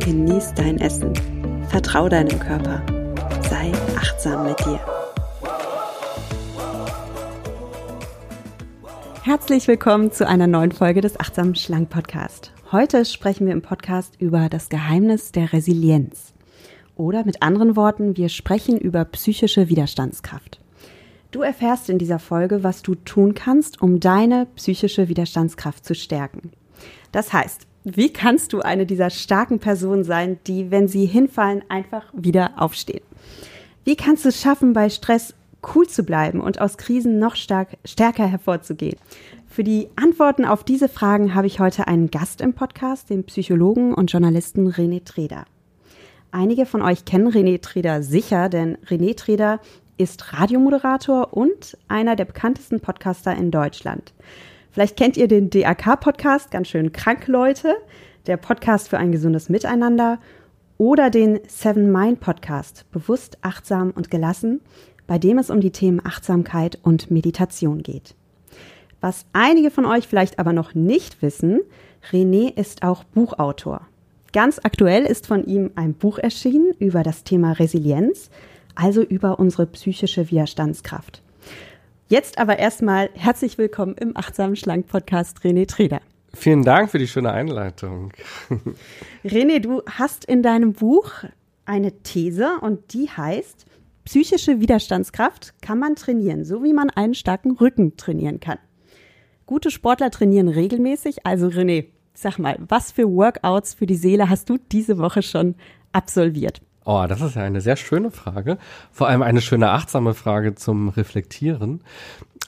genieß dein Essen, vertrau deinem Körper, sei achtsam mit dir. Herzlich willkommen zu einer neuen Folge des Achtsam Schlank Podcast. Heute sprechen wir im Podcast über das Geheimnis der Resilienz. Oder mit anderen Worten, wir sprechen über psychische Widerstandskraft. Du erfährst in dieser Folge, was du tun kannst, um deine psychische Widerstandskraft zu stärken. Das heißt, wie kannst du eine dieser starken Personen sein, die, wenn sie hinfallen, einfach wieder aufstehen? Wie kannst du es schaffen, bei Stress cool zu bleiben und aus Krisen noch stark, stärker hervorzugehen? Für die Antworten auf diese Fragen habe ich heute einen Gast im Podcast, den Psychologen und Journalisten René Treder. Einige von euch kennen René Treder sicher, denn René Treder ist Radiomoderator und einer der bekanntesten Podcaster in Deutschland. Vielleicht kennt ihr den DAK-Podcast, ganz schön krank Leute, der Podcast für ein gesundes Miteinander oder den Seven Mind Podcast, bewusst, achtsam und gelassen, bei dem es um die Themen Achtsamkeit und Meditation geht. Was einige von euch vielleicht aber noch nicht wissen, René ist auch Buchautor. Ganz aktuell ist von ihm ein Buch erschienen über das Thema Resilienz, also über unsere psychische Widerstandskraft. Jetzt aber erstmal herzlich willkommen im Achtsamen Schlank Podcast René Treder. Vielen Dank für die schöne Einleitung. René, du hast in deinem Buch eine These und die heißt, psychische Widerstandskraft kann man trainieren, so wie man einen starken Rücken trainieren kann. Gute Sportler trainieren regelmäßig, also René, sag mal, was für Workouts für die Seele hast du diese Woche schon absolviert? Oh, das ist ja eine sehr schöne Frage. Vor allem eine schöne achtsame Frage zum Reflektieren.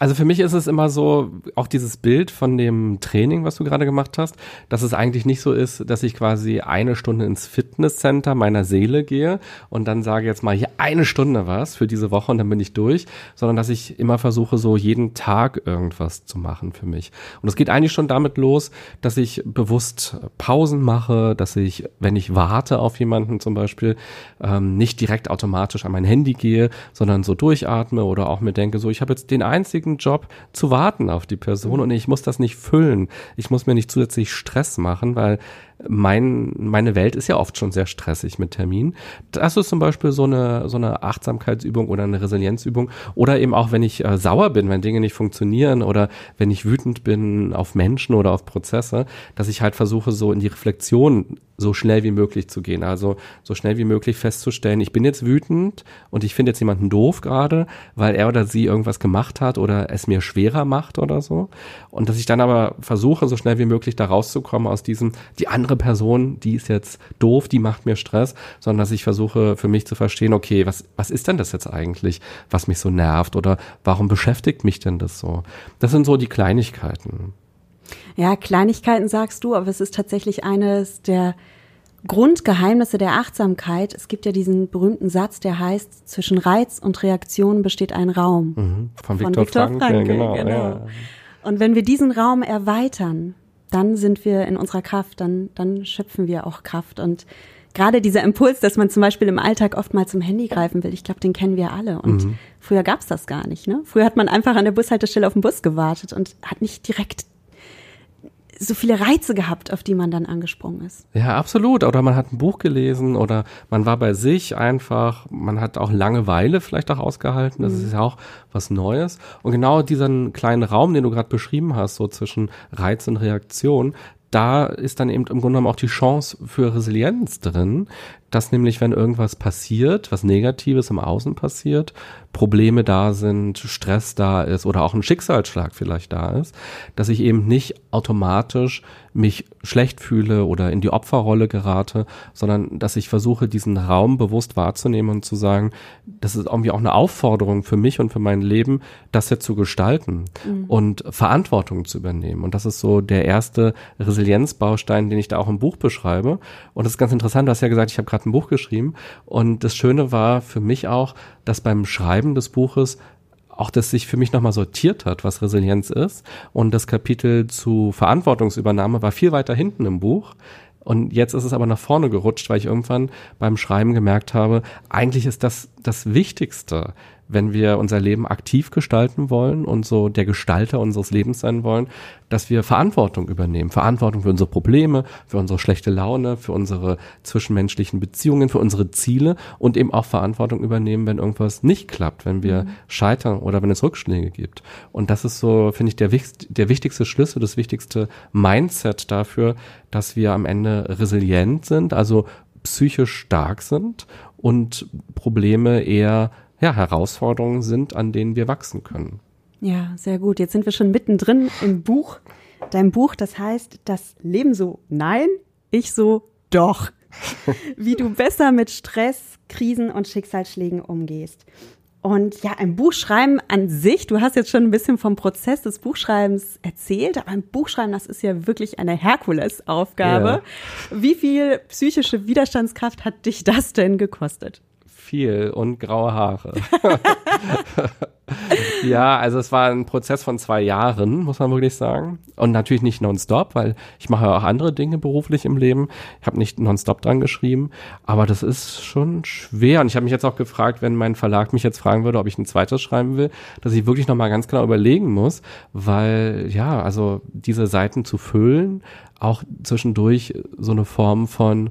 Also für mich ist es immer so, auch dieses Bild von dem Training, was du gerade gemacht hast, dass es eigentlich nicht so ist, dass ich quasi eine Stunde ins Fitnesscenter meiner Seele gehe und dann sage jetzt mal hier eine Stunde was für diese Woche und dann bin ich durch, sondern dass ich immer versuche, so jeden Tag irgendwas zu machen für mich. Und es geht eigentlich schon damit los, dass ich bewusst Pausen mache, dass ich, wenn ich warte auf jemanden zum Beispiel, ähm, nicht direkt automatisch an mein Handy gehe, sondern so durchatme oder auch mir denke, so ich habe jetzt den einzigen wichtigen Job zu warten auf die Person und ich muss das nicht füllen. Ich muss mir nicht zusätzlich Stress machen, weil mein, meine Welt ist ja oft schon sehr stressig mit Terminen. Das ist zum Beispiel so eine, so eine Achtsamkeitsübung oder eine Resilienzübung. Oder eben auch, wenn ich äh, sauer bin, wenn Dinge nicht funktionieren oder wenn ich wütend bin auf Menschen oder auf Prozesse, dass ich halt versuche, so in die Reflexion so schnell wie möglich zu gehen. Also so schnell wie möglich festzustellen, ich bin jetzt wütend und ich finde jetzt jemanden doof gerade, weil er oder sie irgendwas gemacht hat oder es mir schwerer macht oder so. Und dass ich dann aber versuche, so schnell wie möglich da rauszukommen aus diesem, die andere andere Person, die ist jetzt doof, die macht mir Stress, sondern dass ich versuche für mich zu verstehen, okay, was, was ist denn das jetzt eigentlich, was mich so nervt oder warum beschäftigt mich denn das so? Das sind so die Kleinigkeiten. Ja, Kleinigkeiten sagst du, aber es ist tatsächlich eines der Grundgeheimnisse der Achtsamkeit. Es gibt ja diesen berühmten Satz, der heißt, zwischen Reiz und Reaktion besteht ein Raum. Mhm, von Viktor Frankl, Frankl, genau. genau. Ja. Und wenn wir diesen Raum erweitern, dann sind wir in unserer Kraft, dann, dann schöpfen wir auch Kraft. Und gerade dieser Impuls, dass man zum Beispiel im Alltag oft mal zum Handy greifen will, ich glaube, den kennen wir alle. Und mhm. früher gab's das gar nicht. Ne? Früher hat man einfach an der Bushaltestelle auf den Bus gewartet und hat nicht direkt so viele Reize gehabt, auf die man dann angesprungen ist. Ja, absolut. Oder man hat ein Buch gelesen oder man war bei sich einfach, man hat auch Langeweile vielleicht auch ausgehalten. Das mhm. ist ja auch was Neues. Und genau diesen kleinen Raum, den du gerade beschrieben hast, so zwischen Reiz und Reaktion, da ist dann eben im Grunde genommen auch die Chance für Resilienz drin, dass nämlich, wenn irgendwas passiert, was Negatives im Außen passiert, Probleme da sind, Stress da ist oder auch ein Schicksalsschlag vielleicht da ist, dass ich eben nicht automatisch mich schlecht fühle oder in die Opferrolle gerate, sondern dass ich versuche, diesen Raum bewusst wahrzunehmen und zu sagen, das ist irgendwie auch eine Aufforderung für mich und für mein Leben, das jetzt zu gestalten mhm. und Verantwortung zu übernehmen. Und das ist so der erste Resilienzbaustein, den ich da auch im Buch beschreibe. Und das ist ganz interessant, du hast ja gesagt, ich habe gerade ein Buch geschrieben. Und das Schöne war für mich auch, dass beim Schreiben des Buches auch das sich für mich nochmal sortiert hat, was Resilienz ist. Und das Kapitel zu Verantwortungsübernahme war viel weiter hinten im Buch. Und jetzt ist es aber nach vorne gerutscht, weil ich irgendwann beim Schreiben gemerkt habe, eigentlich ist das das Wichtigste, wenn wir unser Leben aktiv gestalten wollen und so der Gestalter unseres Lebens sein wollen, dass wir Verantwortung übernehmen. Verantwortung für unsere Probleme, für unsere schlechte Laune, für unsere zwischenmenschlichen Beziehungen, für unsere Ziele und eben auch Verantwortung übernehmen, wenn irgendwas nicht klappt, wenn wir mhm. scheitern oder wenn es Rückschläge gibt. Und das ist so, finde ich, der, der wichtigste Schlüssel, das wichtigste Mindset dafür, dass wir am Ende resilient sind, also psychisch stark sind und Probleme eher ja, Herausforderungen sind, an denen wir wachsen können. Ja, sehr gut. Jetzt sind wir schon mittendrin im Buch. Dein Buch, das heißt Das Leben so nein, ich so doch. Wie du besser mit Stress, Krisen und Schicksalsschlägen umgehst. Und ja, ein Buchschreiben an sich, du hast jetzt schon ein bisschen vom Prozess des Buchschreibens erzählt, aber ein Buchschreiben, das ist ja wirklich eine Herkulesaufgabe. Ja. Wie viel psychische Widerstandskraft hat dich das denn gekostet? Viel und graue Haare. ja, also es war ein Prozess von zwei Jahren, muss man wirklich sagen. Und natürlich nicht nonstop, weil ich mache auch andere Dinge beruflich im Leben. Ich habe nicht nonstop dran geschrieben, aber das ist schon schwer. Und ich habe mich jetzt auch gefragt, wenn mein Verlag mich jetzt fragen würde, ob ich ein zweites schreiben will, dass ich wirklich nochmal ganz genau überlegen muss, weil ja, also diese Seiten zu füllen, auch zwischendurch so eine Form von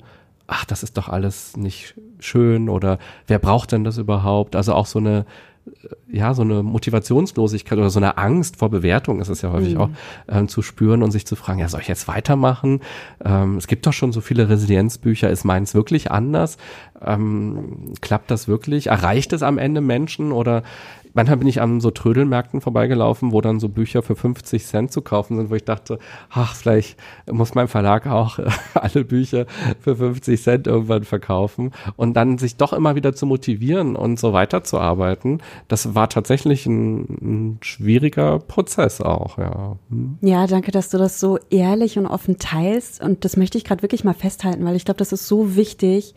ach, das ist doch alles nicht schön oder wer braucht denn das überhaupt? Also auch so eine äh, ja, so eine Motivationslosigkeit oder so eine Angst vor Bewertung ist es ja häufig mhm. auch ähm, zu spüren und sich zu fragen, ja, soll ich jetzt weitermachen? Ähm, es gibt doch schon so viele Resilienzbücher, ist meins wirklich anders? Ähm, klappt das wirklich? Erreicht es am Ende Menschen oder manchmal bin ich an so Trödelmärkten vorbeigelaufen, wo dann so Bücher für 50 Cent zu kaufen sind, wo ich dachte, ach, vielleicht muss mein Verlag auch alle Bücher für 50 Cent irgendwann verkaufen und dann sich doch immer wieder zu motivieren und so weiterzuarbeiten. Das war tatsächlich ein, ein schwieriger Prozess auch, ja. Hm. Ja, danke, dass du das so ehrlich und offen teilst und das möchte ich gerade wirklich mal festhalten, weil ich glaube, das ist so wichtig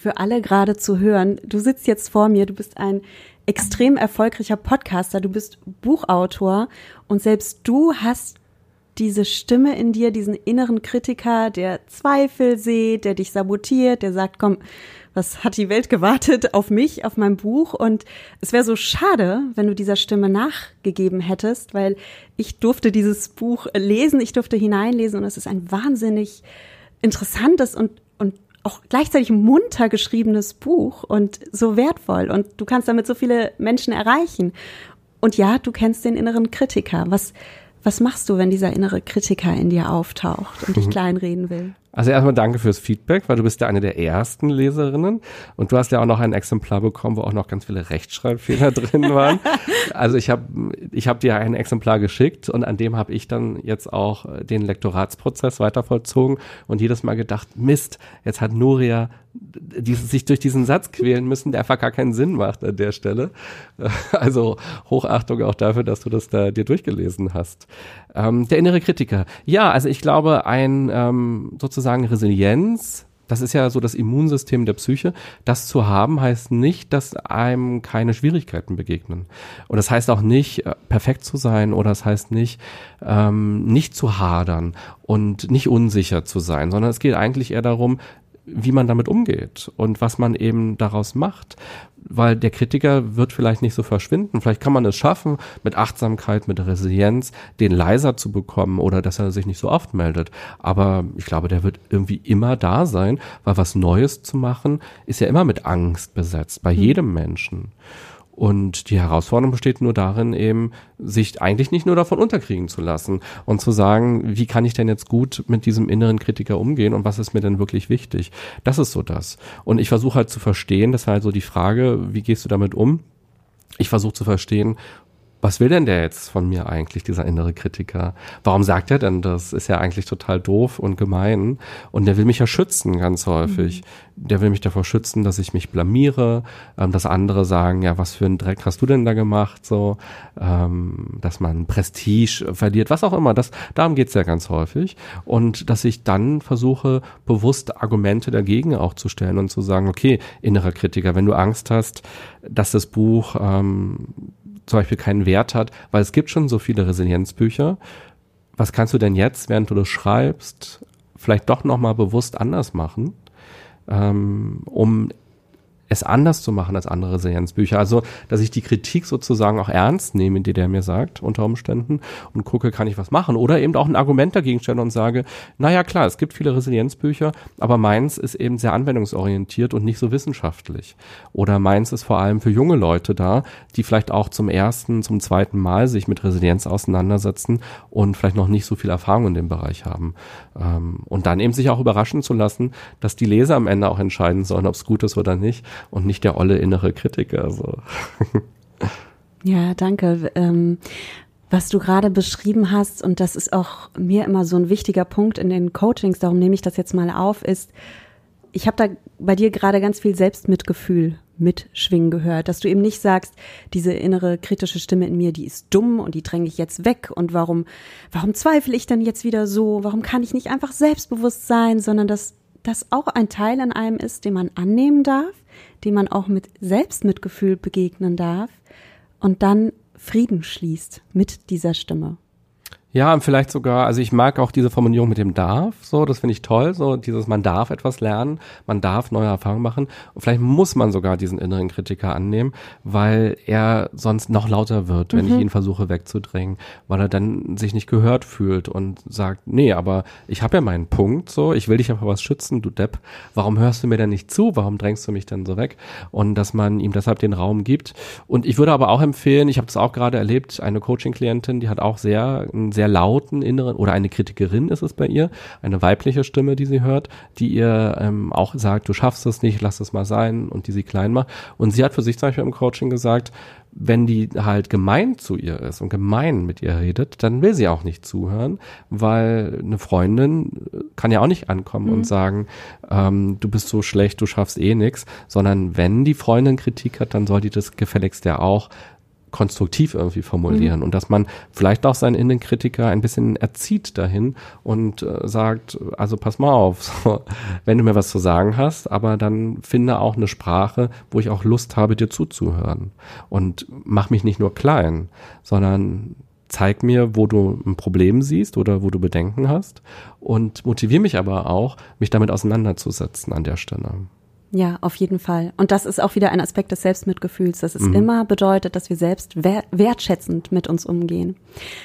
für alle gerade zu hören. Du sitzt jetzt vor mir, du bist ein extrem erfolgreicher Podcaster, du bist Buchautor und selbst du hast diese Stimme in dir, diesen inneren Kritiker, der Zweifel sieht, der dich sabotiert, der sagt, komm, was hat die Welt gewartet auf mich, auf mein Buch? Und es wäre so schade, wenn du dieser Stimme nachgegeben hättest, weil ich durfte dieses Buch lesen, ich durfte hineinlesen und es ist ein wahnsinnig interessantes und, und auch gleichzeitig munter geschriebenes Buch und so wertvoll und du kannst damit so viele Menschen erreichen. Und ja, du kennst den inneren Kritiker. Was, was machst du, wenn dieser innere Kritiker in dir auftaucht und dich mhm. kleinreden will? Also erstmal danke fürs Feedback, weil du bist ja eine der ersten Leserinnen und du hast ja auch noch ein Exemplar bekommen, wo auch noch ganz viele Rechtschreibfehler drin waren. Also ich habe ich hab dir ein Exemplar geschickt und an dem habe ich dann jetzt auch den Lektoratsprozess weiter vollzogen und jedes Mal gedacht, Mist, jetzt hat Nuria dieses, sich durch diesen Satz quälen müssen, der einfach gar keinen Sinn macht an der Stelle. Also Hochachtung auch dafür, dass du das da dir durchgelesen hast. Ähm, der innere Kritiker. Ja, also ich glaube, ein ähm, sozusagen Resilienz, das ist ja so das Immunsystem der Psyche. Das zu haben heißt nicht, dass einem keine Schwierigkeiten begegnen. Und das heißt auch nicht, äh, perfekt zu sein oder das heißt nicht, ähm, nicht zu hadern und nicht unsicher zu sein, sondern es geht eigentlich eher darum, wie man damit umgeht und was man eben daraus macht. Weil der Kritiker wird vielleicht nicht so verschwinden. Vielleicht kann man es schaffen, mit Achtsamkeit, mit Resilienz, den leiser zu bekommen oder dass er sich nicht so oft meldet. Aber ich glaube, der wird irgendwie immer da sein, weil was Neues zu machen, ist ja immer mit Angst besetzt, bei mhm. jedem Menschen. Und die Herausforderung besteht nur darin, eben sich eigentlich nicht nur davon unterkriegen zu lassen und zu sagen, wie kann ich denn jetzt gut mit diesem inneren Kritiker umgehen und was ist mir denn wirklich wichtig? Das ist so das. Und ich versuche halt zu verstehen, das war halt so die Frage, wie gehst du damit um? Ich versuche zu verstehen, was will denn der jetzt von mir eigentlich, dieser innere Kritiker? Warum sagt er denn das? Ist ja eigentlich total doof und gemein. Und der will mich ja schützen, ganz häufig. Mhm. Der will mich davor schützen, dass ich mich blamiere, ähm, dass andere sagen, ja, was für einen Dreck hast du denn da gemacht? So, ähm, dass man Prestige verliert, was auch immer. Das, darum geht's ja ganz häufig. Und dass ich dann versuche, bewusst Argumente dagegen auch zu stellen und zu sagen, okay, innerer Kritiker, wenn du Angst hast, dass das Buch ähm, zum Beispiel keinen Wert hat, weil es gibt schon so viele Resilienzbücher. Was kannst du denn jetzt, während du das schreibst, vielleicht doch nochmal bewusst anders machen, ähm, um es anders zu machen als andere Resilienzbücher. Also, dass ich die Kritik sozusagen auch ernst nehme, die der mir sagt, unter Umständen, und gucke, kann ich was machen? Oder eben auch ein Argument dagegen stelle und sage, naja, klar, es gibt viele Resilienzbücher, aber meins ist eben sehr anwendungsorientiert und nicht so wissenschaftlich. Oder meins ist vor allem für junge Leute da, die vielleicht auch zum ersten, zum zweiten Mal sich mit Resilienz auseinandersetzen und vielleicht noch nicht so viel Erfahrung in dem Bereich haben. Ähm, und dann eben sich auch überraschen zu lassen, dass die Leser am Ende auch entscheiden sollen, ob es gut ist oder nicht und nicht der olle innere Kritiker. So. Ja, danke. Ähm, was du gerade beschrieben hast, und das ist auch mir immer so ein wichtiger Punkt in den Coachings, darum nehme ich das jetzt mal auf, ist, ich habe da bei dir gerade ganz viel Selbstmitgefühl mitschwingen gehört, dass du eben nicht sagst, diese innere kritische Stimme in mir, die ist dumm und die dränge ich jetzt weg und warum, warum zweifle ich denn jetzt wieder so? Warum kann ich nicht einfach selbstbewusst sein, sondern dass das auch ein Teil in einem ist, den man annehmen darf, dem man auch mit Selbstmitgefühl begegnen darf und dann Frieden schließt mit dieser Stimme. Ja, und vielleicht sogar, also ich mag auch diese Formulierung mit dem darf, so, das finde ich toll, so dieses, man darf etwas lernen, man darf neue Erfahrungen machen. Und vielleicht muss man sogar diesen inneren Kritiker annehmen, weil er sonst noch lauter wird, wenn mhm. ich ihn versuche wegzudrängen, weil er dann sich nicht gehört fühlt und sagt, nee, aber ich habe ja meinen Punkt, so, ich will dich aber was schützen, du Depp, warum hörst du mir denn nicht zu, warum drängst du mich denn so weg? Und dass man ihm deshalb den Raum gibt. Und ich würde aber auch empfehlen, ich habe das auch gerade erlebt, eine Coaching-Klientin, die hat auch sehr, sehr sehr lauten inneren, oder eine Kritikerin ist es bei ihr, eine weibliche Stimme, die sie hört, die ihr ähm, auch sagt, du schaffst es nicht, lass es mal sein und die sie klein macht. Und sie hat für sich zum Beispiel im Coaching gesagt, wenn die halt gemein zu ihr ist und gemein mit ihr redet, dann will sie auch nicht zuhören, weil eine Freundin kann ja auch nicht ankommen mhm. und sagen, ähm, du bist so schlecht, du schaffst eh nix, sondern wenn die Freundin Kritik hat, dann soll die das gefälligst ja auch konstruktiv irgendwie formulieren mhm. und dass man vielleicht auch seinen Innenkritiker ein bisschen erzieht dahin und äh, sagt, also pass mal auf, so, wenn du mir was zu sagen hast, aber dann finde auch eine Sprache, wo ich auch Lust habe, dir zuzuhören und mach mich nicht nur klein, sondern zeig mir, wo du ein Problem siehst oder wo du Bedenken hast und motiviere mich aber auch, mich damit auseinanderzusetzen an der Stelle. Ja, auf jeden Fall. Und das ist auch wieder ein Aspekt des Selbstmitgefühls, dass es mhm. immer bedeutet, dass wir selbst wertschätzend mit uns umgehen.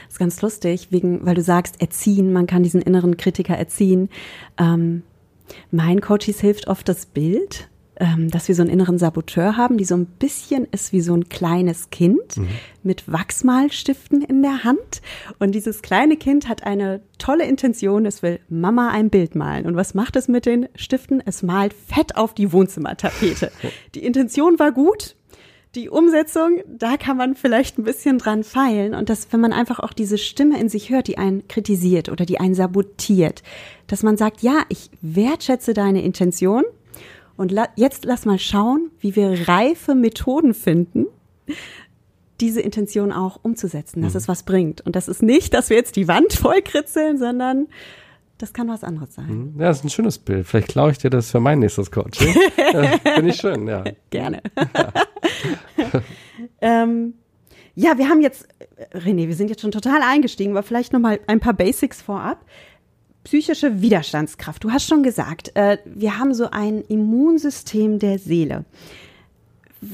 Das ist ganz lustig, wegen, weil du sagst, erziehen, man kann diesen inneren Kritiker erziehen. Ähm, mein Coaches hilft oft das Bild, dass wir so einen inneren Saboteur haben, die so ein bisschen ist wie so ein kleines Kind mhm. mit Wachsmalstiften in der Hand. Und dieses kleine Kind hat eine tolle Intention, es will Mama ein Bild malen. Und was macht es mit den Stiften? Es malt fett auf die Wohnzimmertapete. Die Intention war gut. Die Umsetzung, da kann man vielleicht ein bisschen dran feilen. Und dass, wenn man einfach auch diese Stimme in sich hört, die einen kritisiert oder die einen sabotiert, dass man sagt, ja, ich wertschätze deine Intention, und la jetzt lass mal schauen, wie wir reife Methoden finden, diese Intention auch umzusetzen, dass mhm. es was bringt. Und das ist nicht, dass wir jetzt die Wand vollkritzeln, sondern das kann was anderes sein. Mhm. Ja, das ist ein schönes Bild. Vielleicht klaue ich dir das für mein nächstes Coaching. Finde ich schön, ja. Gerne. Ja. ähm, ja, wir haben jetzt, René, wir sind jetzt schon total eingestiegen, aber vielleicht noch mal ein paar Basics vorab psychische Widerstandskraft. Du hast schon gesagt, äh, wir haben so ein Immunsystem der Seele.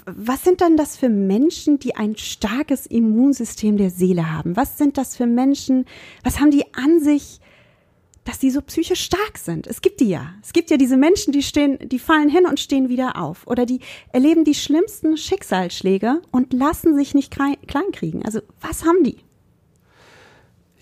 Was sind dann das für Menschen, die ein starkes Immunsystem der Seele haben? Was sind das für Menschen, was haben die an sich, dass die so psychisch stark sind. Es gibt die ja. Es gibt ja diese Menschen, die stehen, die fallen hin und stehen wieder auf. Oder die erleben die schlimmsten Schicksalsschläge und lassen sich nicht kleinkriegen. Also was haben die?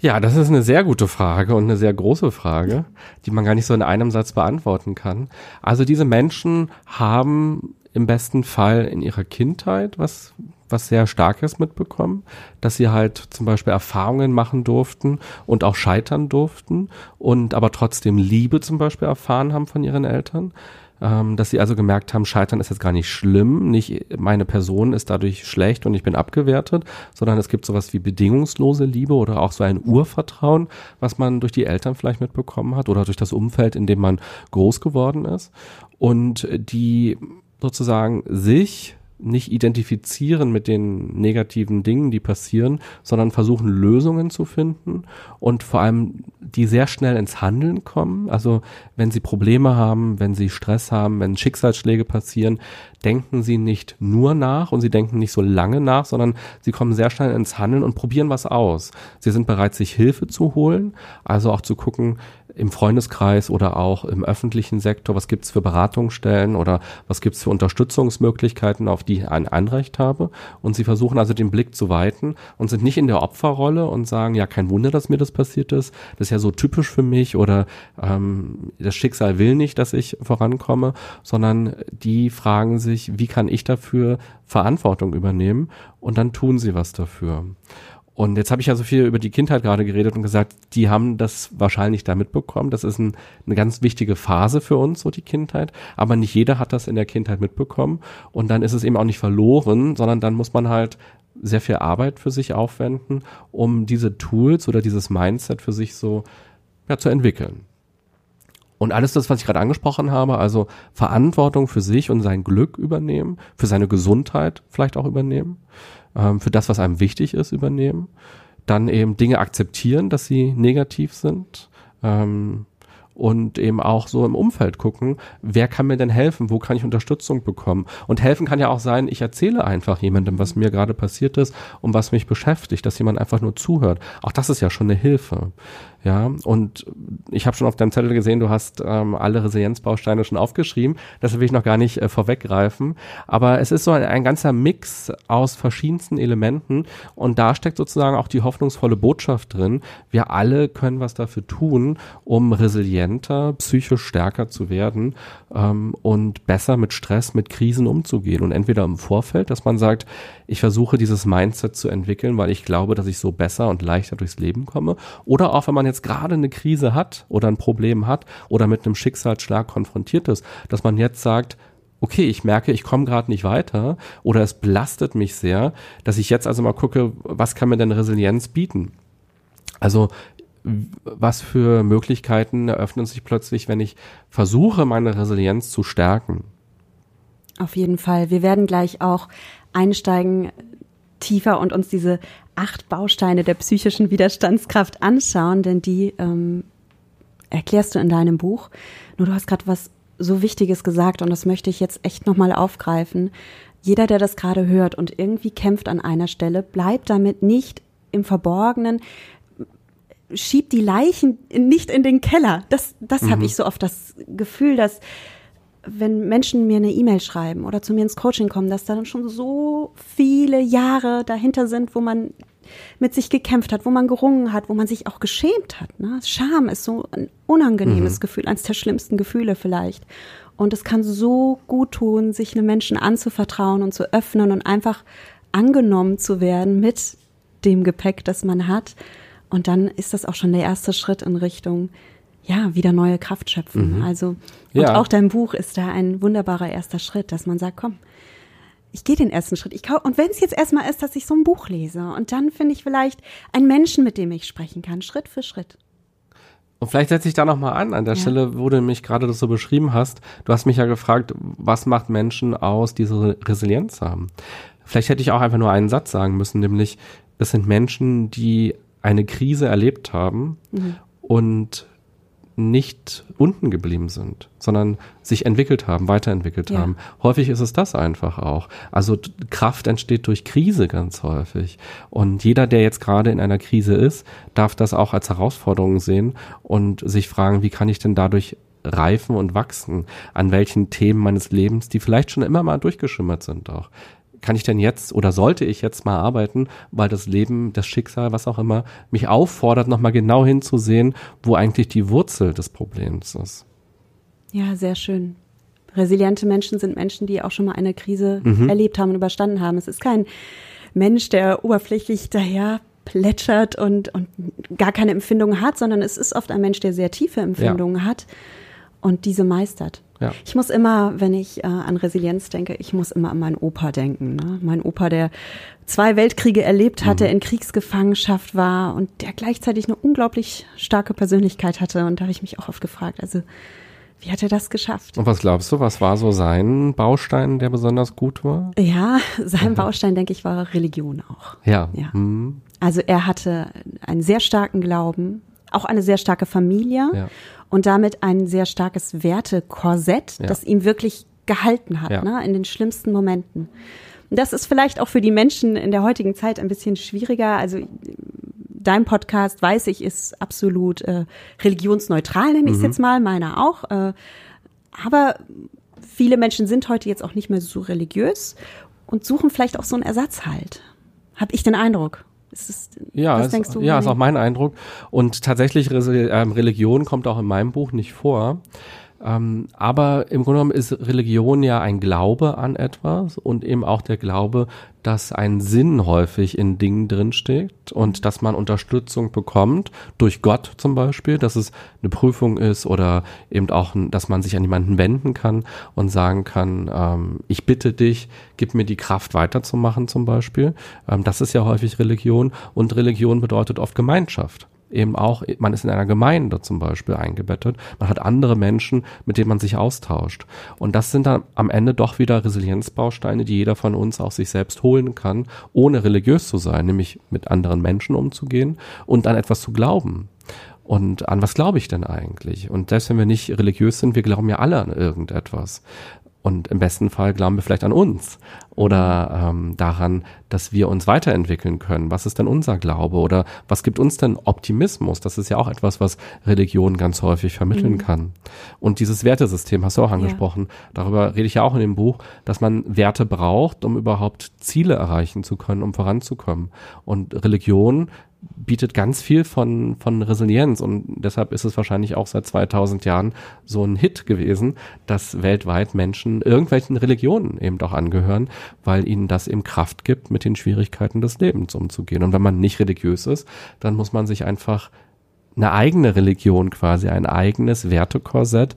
Ja, das ist eine sehr gute Frage und eine sehr große Frage, die man gar nicht so in einem Satz beantworten kann. Also diese Menschen haben im besten Fall in ihrer Kindheit was was sehr Starkes mitbekommen, dass sie halt zum Beispiel Erfahrungen machen durften und auch scheitern durften und aber trotzdem Liebe zum Beispiel erfahren haben von ihren Eltern. Ähm, dass sie also gemerkt haben, Scheitern ist jetzt gar nicht schlimm, nicht meine Person ist dadurch schlecht und ich bin abgewertet, sondern es gibt sowas wie bedingungslose Liebe oder auch so ein Urvertrauen, was man durch die Eltern vielleicht mitbekommen hat oder durch das Umfeld, in dem man groß geworden ist und die sozusagen sich nicht identifizieren mit den negativen Dingen, die passieren, sondern versuchen Lösungen zu finden und vor allem die sehr schnell ins Handeln kommen. Also wenn sie Probleme haben, wenn sie Stress haben, wenn Schicksalsschläge passieren, denken sie nicht nur nach und sie denken nicht so lange nach, sondern sie kommen sehr schnell ins Handeln und probieren was aus. Sie sind bereit, sich Hilfe zu holen, also auch zu gucken, im Freundeskreis oder auch im öffentlichen Sektor, was gibt's für Beratungsstellen oder was gibt's für Unterstützungsmöglichkeiten, auf die ich ein Anrecht habe. Und sie versuchen also den Blick zu weiten und sind nicht in der Opferrolle und sagen, ja, kein Wunder, dass mir das passiert ist. Das ist ja so typisch für mich oder ähm, das Schicksal will nicht, dass ich vorankomme, sondern die fragen sich, wie kann ich dafür Verantwortung übernehmen? Und dann tun sie was dafür. Und jetzt habe ich ja so viel über die Kindheit gerade geredet und gesagt, die haben das wahrscheinlich da mitbekommen. Das ist ein, eine ganz wichtige Phase für uns, so die Kindheit. Aber nicht jeder hat das in der Kindheit mitbekommen. Und dann ist es eben auch nicht verloren, sondern dann muss man halt sehr viel Arbeit für sich aufwenden, um diese Tools oder dieses Mindset für sich so ja, zu entwickeln. Und alles das, was ich gerade angesprochen habe, also Verantwortung für sich und sein Glück übernehmen, für seine Gesundheit vielleicht auch übernehmen, ähm, für das, was einem wichtig ist, übernehmen. Dann eben Dinge akzeptieren, dass sie negativ sind. Ähm, und eben auch so im Umfeld gucken, wer kann mir denn helfen, wo kann ich Unterstützung bekommen. Und helfen kann ja auch sein, ich erzähle einfach jemandem, was mir gerade passiert ist und was mich beschäftigt, dass jemand einfach nur zuhört. Auch das ist ja schon eine Hilfe. Ja, und ich habe schon auf deinem Zettel gesehen, du hast ähm, alle Resilienzbausteine schon aufgeschrieben. Das will ich noch gar nicht äh, vorweggreifen. Aber es ist so ein, ein ganzer Mix aus verschiedensten Elementen und da steckt sozusagen auch die hoffnungsvolle Botschaft drin. Wir alle können was dafür tun, um resilienter, psychisch stärker zu werden ähm, und besser mit Stress, mit Krisen umzugehen. Und entweder im Vorfeld, dass man sagt, ich versuche dieses Mindset zu entwickeln, weil ich glaube, dass ich so besser und leichter durchs Leben komme. Oder auch, wenn man jetzt gerade eine Krise hat oder ein Problem hat oder mit einem Schicksalsschlag konfrontiert ist, dass man jetzt sagt, okay, ich merke, ich komme gerade nicht weiter oder es belastet mich sehr, dass ich jetzt also mal gucke, was kann mir denn Resilienz bieten? Also was für Möglichkeiten eröffnen sich plötzlich, wenn ich versuche, meine Resilienz zu stärken? Auf jeden Fall. Wir werden gleich auch einsteigen tiefer und uns diese acht Bausteine der psychischen Widerstandskraft anschauen, denn die ähm, erklärst du in deinem Buch. Nur du hast gerade was so Wichtiges gesagt und das möchte ich jetzt echt nochmal aufgreifen. Jeder, der das gerade hört und irgendwie kämpft an einer Stelle, bleibt damit nicht im Verborgenen, schiebt die Leichen nicht in den Keller. Das, das mhm. habe ich so oft das Gefühl, dass wenn Menschen mir eine E-Mail schreiben oder zu mir ins Coaching kommen, dass da dann schon so viele Jahre dahinter sind, wo man mit sich gekämpft hat, wo man gerungen hat, wo man sich auch geschämt hat. Ne? Scham ist so ein unangenehmes mhm. Gefühl, eines der schlimmsten Gefühle vielleicht. Und es kann so gut tun, sich einem Menschen anzuvertrauen und zu öffnen und einfach angenommen zu werden mit dem Gepäck, das man hat. Und dann ist das auch schon der erste Schritt in Richtung ja, wieder neue Kraft schöpfen. Mhm. Also, und ja. auch dein Buch ist da ein wunderbarer erster Schritt, dass man sagt, komm, ich gehe den ersten Schritt. Ich kau und wenn es jetzt erstmal ist, dass ich so ein Buch lese und dann finde ich vielleicht einen Menschen, mit dem ich sprechen kann, Schritt für Schritt. Und vielleicht setze ich da nochmal an, an der ja. Stelle, wo du mich gerade das so beschrieben hast. Du hast mich ja gefragt, was macht Menschen aus, die so Resilienz haben? Vielleicht hätte ich auch einfach nur einen Satz sagen müssen, nämlich, es sind Menschen, die eine Krise erlebt haben mhm. und nicht unten geblieben sind, sondern sich entwickelt haben, weiterentwickelt ja. haben. Häufig ist es das einfach auch. Also Kraft entsteht durch Krise ganz häufig. Und jeder, der jetzt gerade in einer Krise ist, darf das auch als Herausforderung sehen und sich fragen, wie kann ich denn dadurch reifen und wachsen? An welchen Themen meines Lebens, die vielleicht schon immer mal durchgeschimmert sind auch kann ich denn jetzt oder sollte ich jetzt mal arbeiten, weil das Leben, das Schicksal, was auch immer, mich auffordert, nochmal genau hinzusehen, wo eigentlich die Wurzel des Problems ist. Ja, sehr schön. Resiliente Menschen sind Menschen, die auch schon mal eine Krise mhm. erlebt haben und überstanden haben. Es ist kein Mensch, der oberflächlich daher plätschert und, und gar keine Empfindungen hat, sondern es ist oft ein Mensch, der sehr tiefe Empfindungen ja. hat und diese meistert. Ja. Ich muss immer, wenn ich äh, an Resilienz denke, ich muss immer an meinen Opa denken. Ne? Mein Opa, der zwei Weltkriege erlebt hatte, mhm. in Kriegsgefangenschaft war und der gleichzeitig eine unglaublich starke Persönlichkeit hatte. Und da habe ich mich auch oft gefragt, also wie hat er das geschafft? Und was glaubst du, was war so sein Baustein, der besonders gut war? Ja, sein Baustein, denke ich, war Religion auch. Ja. ja. Mhm. Also er hatte einen sehr starken Glauben, auch eine sehr starke Familie. Ja und damit ein sehr starkes Wertekorsett, ja. das ihm wirklich gehalten hat, ja. ne, in den schlimmsten Momenten. Und das ist vielleicht auch für die Menschen in der heutigen Zeit ein bisschen schwieriger. Also dein Podcast, weiß ich, ist absolut äh, religionsneutral, nenne ich es mhm. jetzt mal, meiner auch. Äh, aber viele Menschen sind heute jetzt auch nicht mehr so religiös und suchen vielleicht auch so einen Ersatz halt. Hab ich den Eindruck. Ist ja, was ist, denkst du? Ja, ist auch mein Eindruck. Und tatsächlich, ähm, Religion kommt auch in meinem Buch nicht vor. Ähm, aber im Grunde genommen ist Religion ja ein Glaube an etwas und eben auch der Glaube, dass ein Sinn häufig in Dingen drinsteckt und dass man Unterstützung bekommt, durch Gott zum Beispiel, dass es eine Prüfung ist oder eben auch, dass man sich an jemanden wenden kann und sagen kann, ähm, ich bitte dich, gib mir die Kraft weiterzumachen zum Beispiel. Ähm, das ist ja häufig Religion und Religion bedeutet oft Gemeinschaft eben auch, man ist in einer Gemeinde zum Beispiel eingebettet, man hat andere Menschen, mit denen man sich austauscht. Und das sind dann am Ende doch wieder Resilienzbausteine, die jeder von uns auch sich selbst holen kann, ohne religiös zu sein, nämlich mit anderen Menschen umzugehen und an etwas zu glauben. Und an was glaube ich denn eigentlich? Und selbst wenn wir nicht religiös sind, wir glauben ja alle an irgendetwas. Und im besten Fall glauben wir vielleicht an uns oder ähm, daran, dass wir uns weiterentwickeln können. Was ist denn unser Glaube oder was gibt uns denn Optimismus? Das ist ja auch etwas, was Religion ganz häufig vermitteln mhm. kann. Und dieses Wertesystem hast du auch angesprochen. Ja. Darüber rede ich ja auch in dem Buch, dass man Werte braucht, um überhaupt Ziele erreichen zu können, um voranzukommen. Und Religion bietet ganz viel von, von Resilienz und deshalb ist es wahrscheinlich auch seit 2000 Jahren so ein Hit gewesen, dass weltweit Menschen irgendwelchen Religionen eben auch angehören, weil ihnen das eben Kraft gibt, mit den Schwierigkeiten des Lebens umzugehen. Und wenn man nicht religiös ist, dann muss man sich einfach eine eigene Religion quasi, ein eigenes Wertekorsett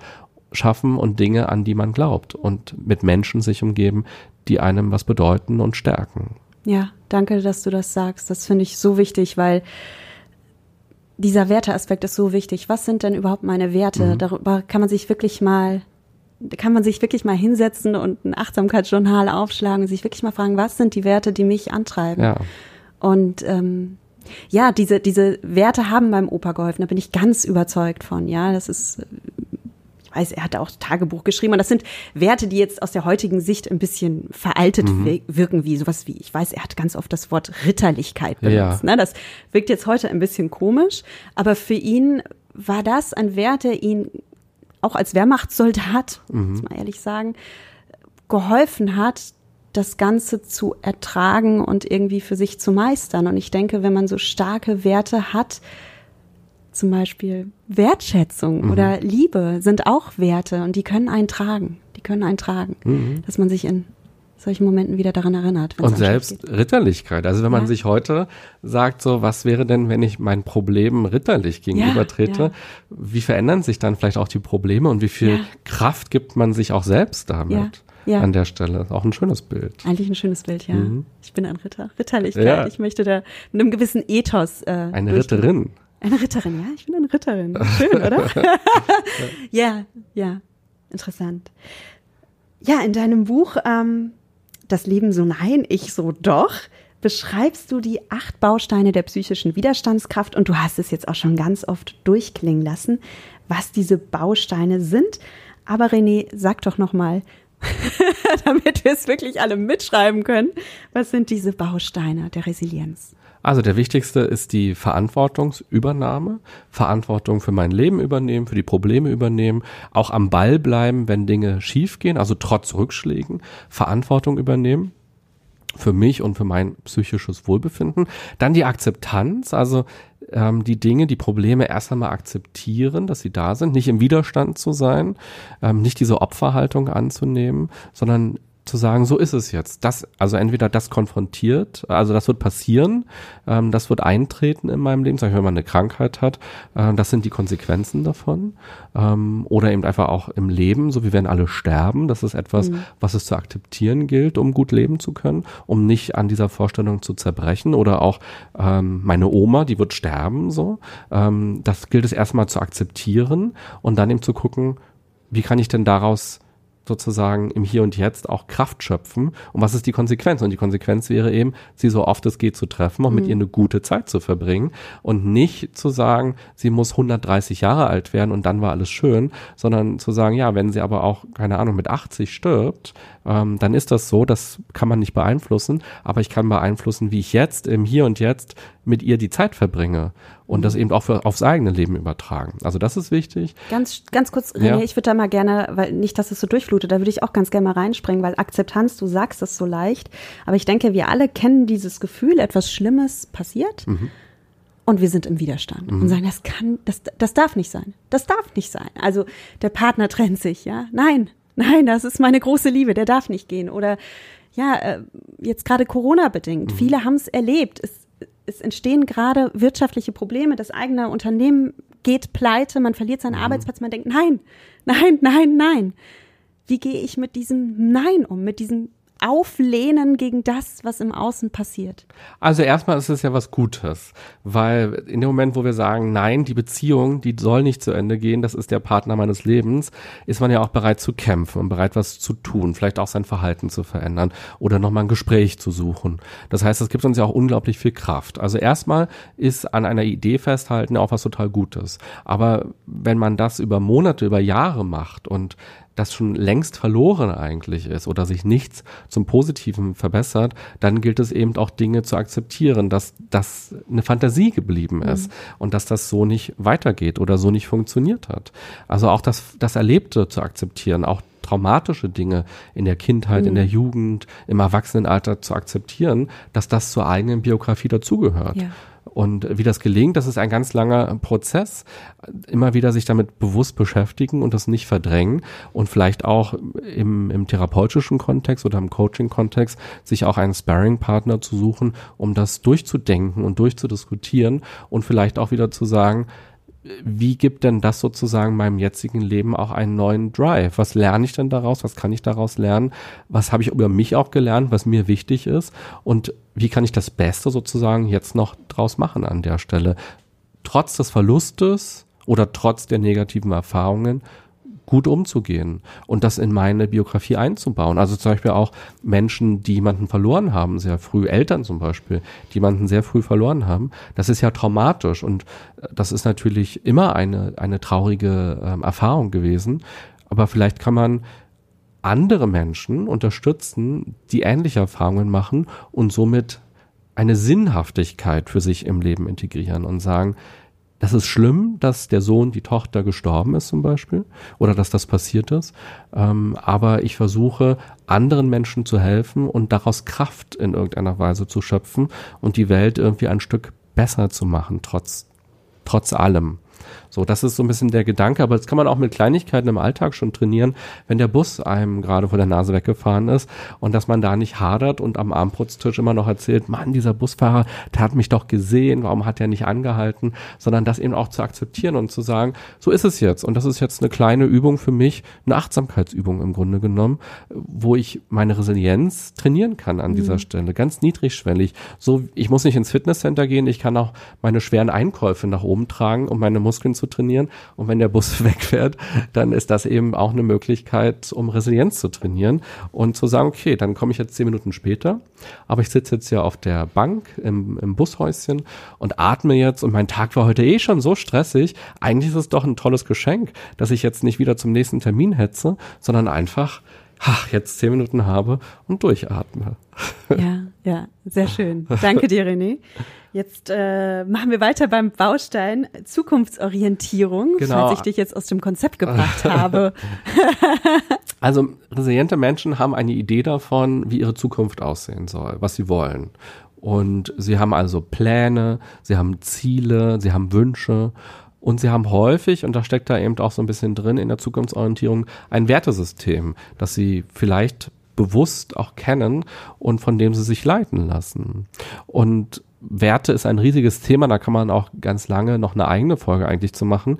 schaffen und Dinge, an die man glaubt und mit Menschen sich umgeben, die einem was bedeuten und stärken. Ja, danke, dass du das sagst. Das finde ich so wichtig, weil dieser Werteaspekt ist so wichtig. Was sind denn überhaupt meine Werte? Mhm. Darüber kann man sich wirklich mal, kann man sich wirklich mal hinsetzen und ein Achtsamkeitsjournal aufschlagen und sich wirklich mal fragen, was sind die Werte, die mich antreiben? Ja. Und ähm, ja, diese, diese Werte haben meinem Opa geholfen, da bin ich ganz überzeugt von. Ja, das ist weiß, er hat auch Tagebuch geschrieben und das sind Werte, die jetzt aus der heutigen Sicht ein bisschen veraltet mhm. wirken, wie sowas wie, ich weiß, er hat ganz oft das Wort Ritterlichkeit benutzt. Ja. Ne? Das wirkt jetzt heute ein bisschen komisch, aber für ihn war das ein Wert, der ihn auch als Wehrmachtssoldat, mhm. muss man ehrlich sagen, geholfen hat, das Ganze zu ertragen und irgendwie für sich zu meistern. Und ich denke, wenn man so starke Werte hat, zum Beispiel Wertschätzung mhm. oder Liebe sind auch Werte und die können einen tragen. Die können einen tragen, mhm. dass man sich in solchen Momenten wieder daran erinnert. Und selbst Ritterlichkeit. Also wenn man ja. sich heute sagt, so, was wäre denn, wenn ich mein Problem ritterlich gegenübertrete? Ja, ja. Wie verändern sich dann vielleicht auch die Probleme und wie viel Kraft gibt man sich auch selbst damit? Ja. An der Stelle. Auch ein schönes Bild. Eigentlich ein schönes Bild, ja. Mhm. Ich bin ein Ritter. Ritterlichkeit. Ich möchte da mit einem gewissen Ethos. Äh, eine Ritterin. Eine Ritterin, ja, ich bin eine Ritterin. Schön, oder? ja, ja, interessant. Ja, in deinem Buch ähm, Das Leben so nein, ich so doch, beschreibst du die acht Bausteine der psychischen Widerstandskraft und du hast es jetzt auch schon ganz oft durchklingen lassen, was diese Bausteine sind. Aber René, sag doch noch mal, damit wir es wirklich alle mitschreiben können, was sind diese Bausteine der Resilienz? Also der wichtigste ist die Verantwortungsübernahme, Verantwortung für mein Leben übernehmen, für die Probleme übernehmen, auch am Ball bleiben, wenn Dinge schiefgehen, also trotz Rückschlägen, Verantwortung übernehmen für mich und für mein psychisches Wohlbefinden. Dann die Akzeptanz, also ähm, die Dinge, die Probleme erst einmal akzeptieren, dass sie da sind, nicht im Widerstand zu sein, ähm, nicht diese Opferhaltung anzunehmen, sondern zu sagen, so ist es jetzt. Das, also entweder das konfrontiert, also das wird passieren, ähm, das wird eintreten in meinem Leben, sag ich, wenn man eine Krankheit hat, äh, das sind die Konsequenzen davon. Ähm, oder eben einfach auch im Leben, so wie werden alle sterben. Das ist etwas, mhm. was es zu akzeptieren gilt, um gut leben zu können, um nicht an dieser Vorstellung zu zerbrechen. Oder auch ähm, meine Oma, die wird sterben, so. Ähm, das gilt es erstmal zu akzeptieren und dann eben zu gucken, wie kann ich denn daraus sozusagen im Hier und Jetzt auch Kraft schöpfen. Und was ist die Konsequenz? Und die Konsequenz wäre eben, sie so oft es geht zu treffen und mhm. mit ihr eine gute Zeit zu verbringen und nicht zu sagen, sie muss 130 Jahre alt werden und dann war alles schön, sondern zu sagen, ja, wenn sie aber auch, keine Ahnung, mit 80 stirbt, ähm, dann ist das so, das kann man nicht beeinflussen, aber ich kann beeinflussen, wie ich jetzt im Hier und Jetzt mit ihr die Zeit verbringe und das mhm. eben auch für, aufs eigene Leben übertragen. Also das ist wichtig. Ganz, ganz kurz, René, ja. ich würde da mal gerne, weil nicht, dass es so durchflutet, da würde ich auch ganz gerne mal reinspringen, weil Akzeptanz, du sagst es so leicht, aber ich denke, wir alle kennen dieses Gefühl, etwas Schlimmes passiert. Mhm. Und wir sind im Widerstand mhm. und sagen, das kann, das, das darf nicht sein. Das darf nicht sein. Also der Partner trennt sich, ja. Nein, nein, das ist meine große Liebe, der darf nicht gehen. Oder ja, äh, jetzt gerade Corona bedingt. Mhm. Viele haben es erlebt. Es, es entstehen gerade wirtschaftliche Probleme. Das eigene Unternehmen geht pleite, man verliert seinen mhm. Arbeitsplatz, man denkt, nein, nein, nein, nein. Wie gehe ich mit diesem Nein um, mit diesem auflehnen gegen das, was im Außen passiert? Also erstmal ist es ja was Gutes, weil in dem Moment, wo wir sagen, nein, die Beziehung, die soll nicht zu Ende gehen, das ist der Partner meines Lebens, ist man ja auch bereit zu kämpfen und bereit, was zu tun, vielleicht auch sein Verhalten zu verändern oder nochmal ein Gespräch zu suchen. Das heißt, es gibt uns ja auch unglaublich viel Kraft. Also erstmal ist an einer Idee festhalten auch was total Gutes. Aber wenn man das über Monate, über Jahre macht und das schon längst verloren eigentlich ist oder sich nichts zum Positiven verbessert, dann gilt es eben auch Dinge zu akzeptieren, dass das eine Fantasie geblieben mhm. ist mhm. und dass das so nicht weitergeht oder so nicht funktioniert hat. Also auch das, das Erlebte zu akzeptieren, auch traumatische Dinge in der Kindheit, mhm. in der Jugend, im Erwachsenenalter zu akzeptieren, dass das zur eigenen Biografie dazugehört. Ja. Und wie das gelingt, das ist ein ganz langer Prozess. Immer wieder sich damit bewusst beschäftigen und das nicht verdrängen und vielleicht auch im, im therapeutischen Kontext oder im Coaching-Kontext sich auch einen Sparring-Partner zu suchen, um das durchzudenken und durchzudiskutieren und vielleicht auch wieder zu sagen, wie gibt denn das sozusagen meinem jetzigen Leben auch einen neuen Drive? Was lerne ich denn daraus? Was kann ich daraus lernen? Was habe ich über mich auch gelernt, was mir wichtig ist? Und wie kann ich das Beste sozusagen jetzt noch draus machen an der Stelle? Trotz des Verlustes oder trotz der negativen Erfahrungen gut umzugehen und das in meine Biografie einzubauen. Also zum Beispiel auch Menschen, die jemanden verloren haben, sehr früh, Eltern zum Beispiel, die jemanden sehr früh verloren haben. Das ist ja traumatisch und äh, das ist natürlich immer eine, eine traurige ähm, Erfahrung gewesen. Aber vielleicht kann man andere Menschen unterstützen, die ähnliche Erfahrungen machen und somit eine Sinnhaftigkeit für sich im Leben integrieren und sagen, das ist schlimm, dass der Sohn, die Tochter gestorben ist zum Beispiel oder dass das passiert ist. Ähm, aber ich versuche, anderen Menschen zu helfen und daraus Kraft in irgendeiner Weise zu schöpfen und die Welt irgendwie ein Stück besser zu machen, trotz, trotz allem. So, das ist so ein bisschen der Gedanke, aber das kann man auch mit Kleinigkeiten im Alltag schon trainieren, wenn der Bus einem gerade vor der Nase weggefahren ist und dass man da nicht hadert und am Armputztisch immer noch erzählt, Mann, dieser Busfahrer, der hat mich doch gesehen, warum hat er nicht angehalten, sondern das eben auch zu akzeptieren und zu sagen, so ist es jetzt und das ist jetzt eine kleine Übung für mich, eine Achtsamkeitsübung im Grunde genommen, wo ich meine Resilienz trainieren kann an mhm. dieser Stelle, ganz niedrigschwellig. So, ich muss nicht ins Fitnesscenter gehen, ich kann auch meine schweren Einkäufe nach oben tragen, um meine Muskeln zu zu trainieren. Und wenn der Bus wegfährt, dann ist das eben auch eine Möglichkeit, um Resilienz zu trainieren und zu sagen, okay, dann komme ich jetzt zehn Minuten später, aber ich sitze jetzt ja auf der Bank im, im Bushäuschen und atme jetzt und mein Tag war heute eh schon so stressig. Eigentlich ist es doch ein tolles Geschenk, dass ich jetzt nicht wieder zum nächsten Termin hetze, sondern einfach ach, jetzt zehn Minuten habe und durchatme. Ja, ja, sehr schön. Danke dir, René. Jetzt äh, machen wir weiter beim Baustein Zukunftsorientierung, genau. falls ich dich jetzt aus dem Konzept gebracht habe. also resiliente Menschen haben eine Idee davon, wie ihre Zukunft aussehen soll, was sie wollen. Und sie haben also Pläne, sie haben Ziele, sie haben Wünsche und sie haben häufig, und da steckt da eben auch so ein bisschen drin in der Zukunftsorientierung, ein Wertesystem, das sie vielleicht bewusst auch kennen und von dem sie sich leiten lassen. Und Werte ist ein riesiges Thema, da kann man auch ganz lange noch eine eigene Folge eigentlich zu machen.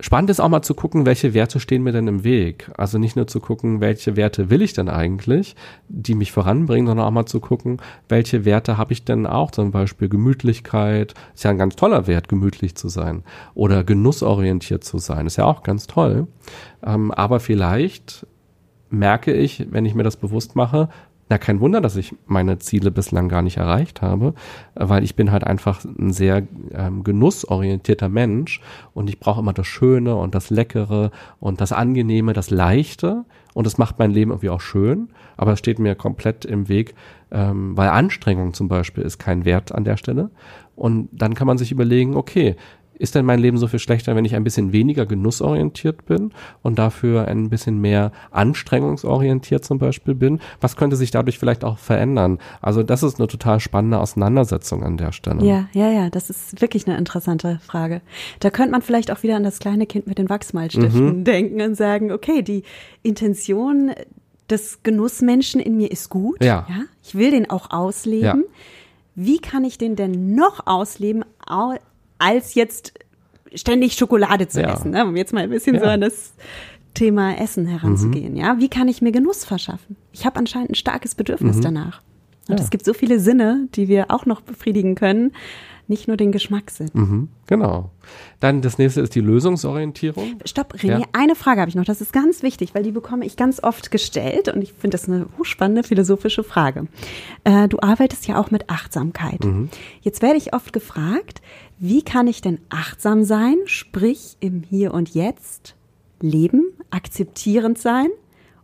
Spannend ist auch mal zu gucken, welche Werte stehen mir denn im Weg. Also nicht nur zu gucken, welche Werte will ich denn eigentlich, die mich voranbringen, sondern auch mal zu gucken, welche Werte habe ich denn auch. Zum Beispiel Gemütlichkeit, ist ja ein ganz toller Wert, gemütlich zu sein. Oder genussorientiert zu sein, ist ja auch ganz toll. Ähm, aber vielleicht merke ich, wenn ich mir das bewusst mache, na, kein Wunder, dass ich meine Ziele bislang gar nicht erreicht habe, weil ich bin halt einfach ein sehr ähm, genussorientierter Mensch und ich brauche immer das Schöne und das Leckere und das Angenehme, das Leichte und das macht mein Leben irgendwie auch schön, aber es steht mir komplett im Weg, ähm, weil Anstrengung zum Beispiel ist kein Wert an der Stelle. Und dann kann man sich überlegen, okay, ist denn mein Leben so viel schlechter, wenn ich ein bisschen weniger genussorientiert bin und dafür ein bisschen mehr anstrengungsorientiert zum Beispiel bin? Was könnte sich dadurch vielleicht auch verändern? Also das ist eine total spannende Auseinandersetzung an der Stelle. Ja, ja, ja, das ist wirklich eine interessante Frage. Da könnte man vielleicht auch wieder an das kleine Kind mit den Wachsmalstiften mhm. denken und sagen, okay, die Intention des Genussmenschen in mir ist gut. Ja. ja ich will den auch ausleben. Ja. Wie kann ich den denn noch ausleben, als jetzt ständig Schokolade zu ja. essen, ne? um jetzt mal ein bisschen ja. so an das Thema Essen heranzugehen. Mhm. Ja, wie kann ich mir Genuss verschaffen? Ich habe anscheinend ein starkes Bedürfnis mhm. danach. Und ja. es gibt so viele Sinne, die wir auch noch befriedigen können nicht nur den Geschmackssinn. Mhm, genau. Dann das nächste ist die Lösungsorientierung. Stopp, René, ja. eine Frage habe ich noch. Das ist ganz wichtig, weil die bekomme ich ganz oft gestellt und ich finde das eine hochspannende philosophische Frage. Äh, du arbeitest ja auch mit Achtsamkeit. Mhm. Jetzt werde ich oft gefragt, wie kann ich denn achtsam sein, sprich im Hier und Jetzt leben, akzeptierend sein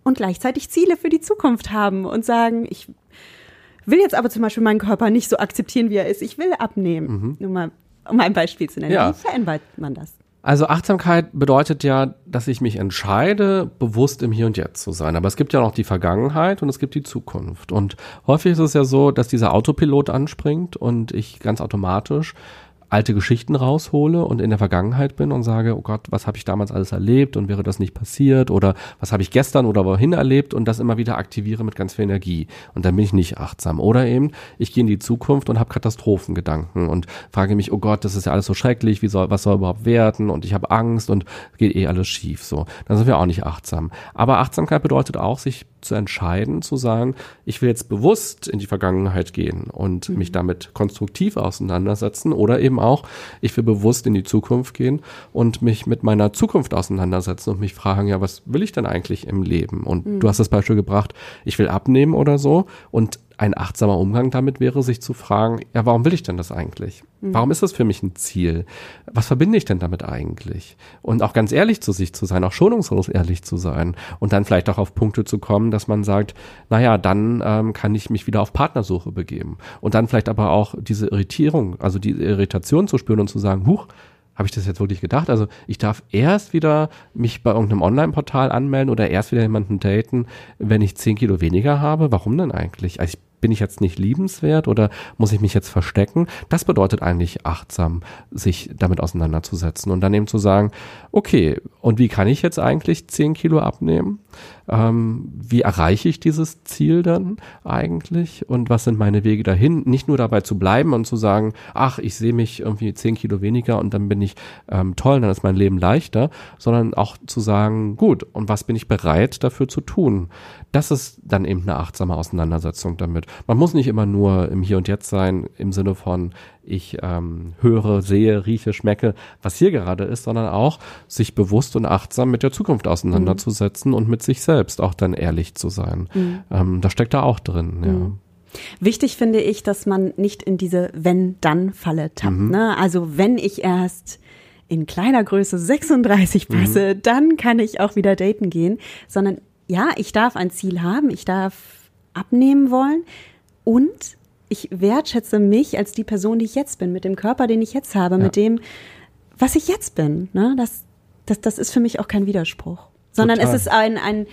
und gleichzeitig Ziele für die Zukunft haben und sagen, ich will jetzt aber zum Beispiel meinen Körper nicht so akzeptieren, wie er ist. Ich will abnehmen. Mhm. Nur mal, um ein Beispiel zu nennen. Ja. Wie verändert man das? Also Achtsamkeit bedeutet ja, dass ich mich entscheide, bewusst im Hier und Jetzt zu sein. Aber es gibt ja noch die Vergangenheit und es gibt die Zukunft. Und häufig ist es ja so, dass dieser Autopilot anspringt und ich ganz automatisch alte Geschichten raushole und in der Vergangenheit bin und sage, oh Gott, was habe ich damals alles erlebt und wäre das nicht passiert oder was habe ich gestern oder wohin erlebt und das immer wieder aktiviere mit ganz viel Energie und dann bin ich nicht achtsam. Oder eben, ich gehe in die Zukunft und habe Katastrophengedanken und frage mich, oh Gott, das ist ja alles so schrecklich, wie soll, was soll überhaupt werden und ich habe Angst und geht eh alles schief. So, dann sind wir auch nicht achtsam. Aber Achtsamkeit bedeutet auch, sich zu entscheiden, zu sagen, ich will jetzt bewusst in die Vergangenheit gehen und mhm. mich damit konstruktiv auseinandersetzen oder eben auch, ich will bewusst in die Zukunft gehen und mich mit meiner Zukunft auseinandersetzen und mich fragen, ja, was will ich denn eigentlich im Leben? Und mhm. du hast das Beispiel gebracht, ich will abnehmen oder so und ein achtsamer Umgang damit wäre, sich zu fragen, ja, warum will ich denn das eigentlich? Mhm. Warum ist das für mich ein Ziel? Was verbinde ich denn damit eigentlich? Und auch ganz ehrlich zu sich zu sein, auch schonungslos ehrlich zu sein und dann vielleicht auch auf Punkte zu kommen, dass man sagt, naja, dann ähm, kann ich mich wieder auf Partnersuche begeben. Und dann vielleicht aber auch diese Irritierung, also die Irritation zu spüren und zu sagen, huch, habe ich das jetzt wirklich gedacht? Also ich darf erst wieder mich bei irgendeinem Online-Portal anmelden oder erst wieder jemanden daten, wenn ich zehn Kilo weniger habe. Warum denn eigentlich? Also ich bin ich jetzt nicht liebenswert oder muss ich mich jetzt verstecken? Das bedeutet eigentlich achtsam, sich damit auseinanderzusetzen und dann eben zu sagen, okay, und wie kann ich jetzt eigentlich zehn Kilo abnehmen? Ähm, wie erreiche ich dieses Ziel dann eigentlich? Und was sind meine Wege dahin? Nicht nur dabei zu bleiben und zu sagen, ach, ich sehe mich irgendwie zehn Kilo weniger und dann bin ich ähm, toll, dann ist mein Leben leichter, sondern auch zu sagen, gut, und was bin ich bereit dafür zu tun? Das ist dann eben eine achtsame Auseinandersetzung damit. Man muss nicht immer nur im Hier und Jetzt sein, im Sinne von ich ähm, höre, sehe, rieche, schmecke, was hier gerade ist, sondern auch sich bewusst und achtsam mit der Zukunft auseinanderzusetzen mhm. und mit sich selbst auch dann ehrlich zu sein. Mhm. Ähm, das steckt da auch drin, ja. Mhm. Wichtig finde ich, dass man nicht in diese Wenn-Dann-Falle tappt. Mhm. Ne? Also wenn ich erst in kleiner Größe 36 passe, mhm. dann kann ich auch wieder daten gehen, sondern ja, ich darf ein Ziel haben, ich darf abnehmen wollen und ich wertschätze mich als die Person, die ich jetzt bin, mit dem Körper, den ich jetzt habe, ja. mit dem, was ich jetzt bin. Ne? Das, das, das ist für mich auch kein Widerspruch, sondern Total. es ist ein, ein,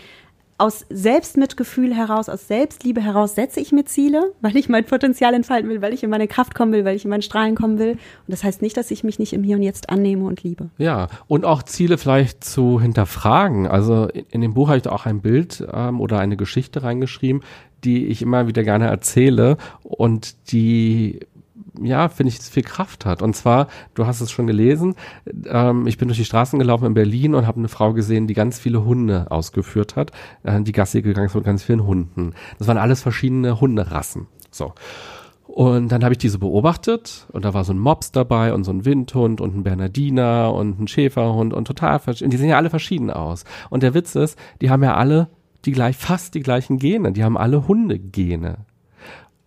aus Selbstmitgefühl heraus, aus Selbstliebe heraus setze ich mir Ziele, weil ich mein Potenzial entfalten will, weil ich in meine Kraft kommen will, weil ich in mein Strahlen kommen will. Und das heißt nicht, dass ich mich nicht im Hier und Jetzt annehme und liebe. Ja, und auch Ziele vielleicht zu hinterfragen. Also in, in dem Buch habe ich auch ein Bild ähm, oder eine Geschichte reingeschrieben, die ich immer wieder gerne erzähle und die ja, finde ich, viel Kraft hat. Und zwar, du hast es schon gelesen, ähm, ich bin durch die Straßen gelaufen in Berlin und habe eine Frau gesehen, die ganz viele Hunde ausgeführt hat, äh, die Gassi gegangen ist mit ganz vielen Hunden. Das waren alles verschiedene Hunderassen. So. Und dann habe ich diese beobachtet und da war so ein Mops dabei und so ein Windhund und ein Bernardiner und ein Schäferhund und total verschieden. Die sehen ja alle verschieden aus. Und der Witz ist, die haben ja alle die gleich, fast die gleichen Gene. Die haben alle Hundegene.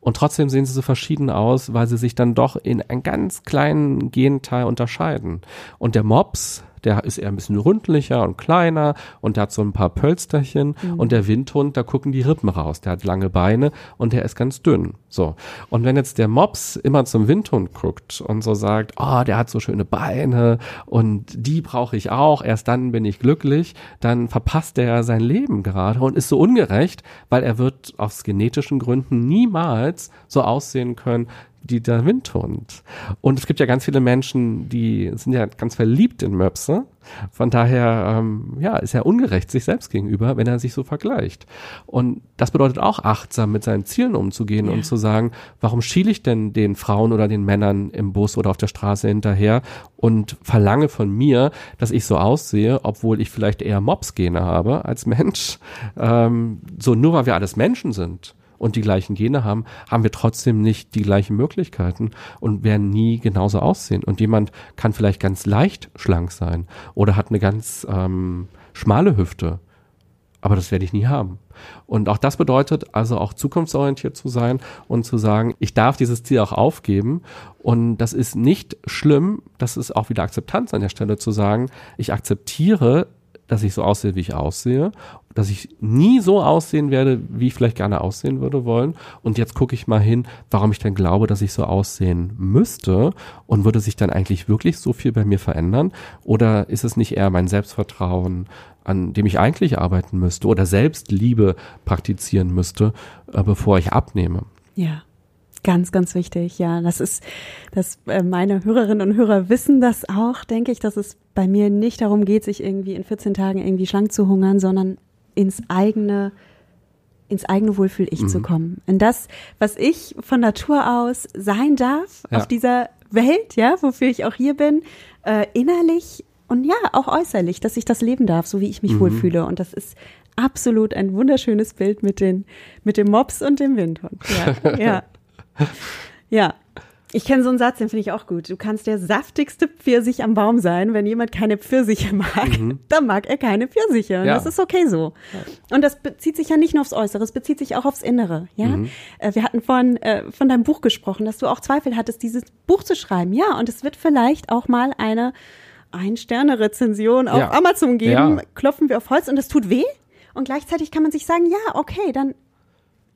Und trotzdem sehen sie so verschieden aus, weil sie sich dann doch in einen ganz kleinen Genteil unterscheiden. Und der Mops, der ist eher ein bisschen rundlicher und kleiner und der hat so ein paar Pölsterchen mhm. und der Windhund, da gucken die Rippen raus. Der hat lange Beine und der ist ganz dünn. So. Und wenn jetzt der Mops immer zum Windhund guckt und so sagt, oh, der hat so schöne Beine und die brauche ich auch, erst dann bin ich glücklich, dann verpasst er sein Leben gerade und ist so ungerecht, weil er wird aus genetischen Gründen niemals so aussehen können, die der Windhund. Und es gibt ja ganz viele Menschen, die sind ja ganz verliebt in Möpse. Von daher, ähm, ja, ist er ungerecht sich selbst gegenüber, wenn er sich so vergleicht. Und das bedeutet auch achtsam mit seinen Zielen umzugehen ja. und zu sagen, warum schiele ich denn den Frauen oder den Männern im Bus oder auf der Straße hinterher und verlange von mir, dass ich so aussehe, obwohl ich vielleicht eher Mops-Gene habe als Mensch. Ähm, so nur weil wir alles Menschen sind und die gleichen Gene haben, haben wir trotzdem nicht die gleichen Möglichkeiten und werden nie genauso aussehen. Und jemand kann vielleicht ganz leicht schlank sein oder hat eine ganz ähm, schmale Hüfte. Aber das werde ich nie haben. Und auch das bedeutet also auch zukunftsorientiert zu sein und zu sagen, ich darf dieses Ziel auch aufgeben. Und das ist nicht schlimm, das ist auch wieder Akzeptanz an der Stelle zu sagen, ich akzeptiere, dass ich so aussehe, wie ich aussehe dass ich nie so aussehen werde, wie ich vielleicht gerne aussehen würde wollen. Und jetzt gucke ich mal hin, warum ich denn glaube, dass ich so aussehen müsste. Und würde sich dann eigentlich wirklich so viel bei mir verändern? Oder ist es nicht eher mein Selbstvertrauen, an dem ich eigentlich arbeiten müsste oder Selbstliebe praktizieren müsste, äh, bevor ich abnehme? Ja. Ganz, ganz wichtig, ja. Das ist, dass äh, meine Hörerinnen und Hörer wissen das auch, denke ich, dass es bei mir nicht darum geht, sich irgendwie in 14 Tagen irgendwie schlank zu hungern, sondern ins eigene ins eigene Wohlfühl-Ich mhm. zu kommen. In das, was ich von Natur aus sein darf ja. auf dieser Welt, ja, wofür ich auch hier bin, äh, innerlich und ja, auch äußerlich, dass ich das leben darf, so wie ich mich mhm. wohlfühle. Und das ist absolut ein wunderschönes Bild mit den, mit dem Mops und dem Windhund. Ja, ja. Ja. Ich kenne so einen Satz, den finde ich auch gut. Du kannst der saftigste Pfirsich am Baum sein. Wenn jemand keine Pfirsiche mag, mhm. dann mag er keine Pfirsiche. Ja. das ist okay so. Und das bezieht sich ja nicht nur aufs Äußere, es bezieht sich auch aufs Innere. Ja, mhm. Äh, wir hatten vorhin äh, von deinem Buch gesprochen, dass du auch Zweifel hattest, dieses Buch zu schreiben. Ja, und es wird vielleicht auch mal eine Ein-Sterne-Rezension auf ja. Amazon geben. Ja. Klopfen wir auf Holz und es tut weh. Und gleichzeitig kann man sich sagen, ja, okay, dann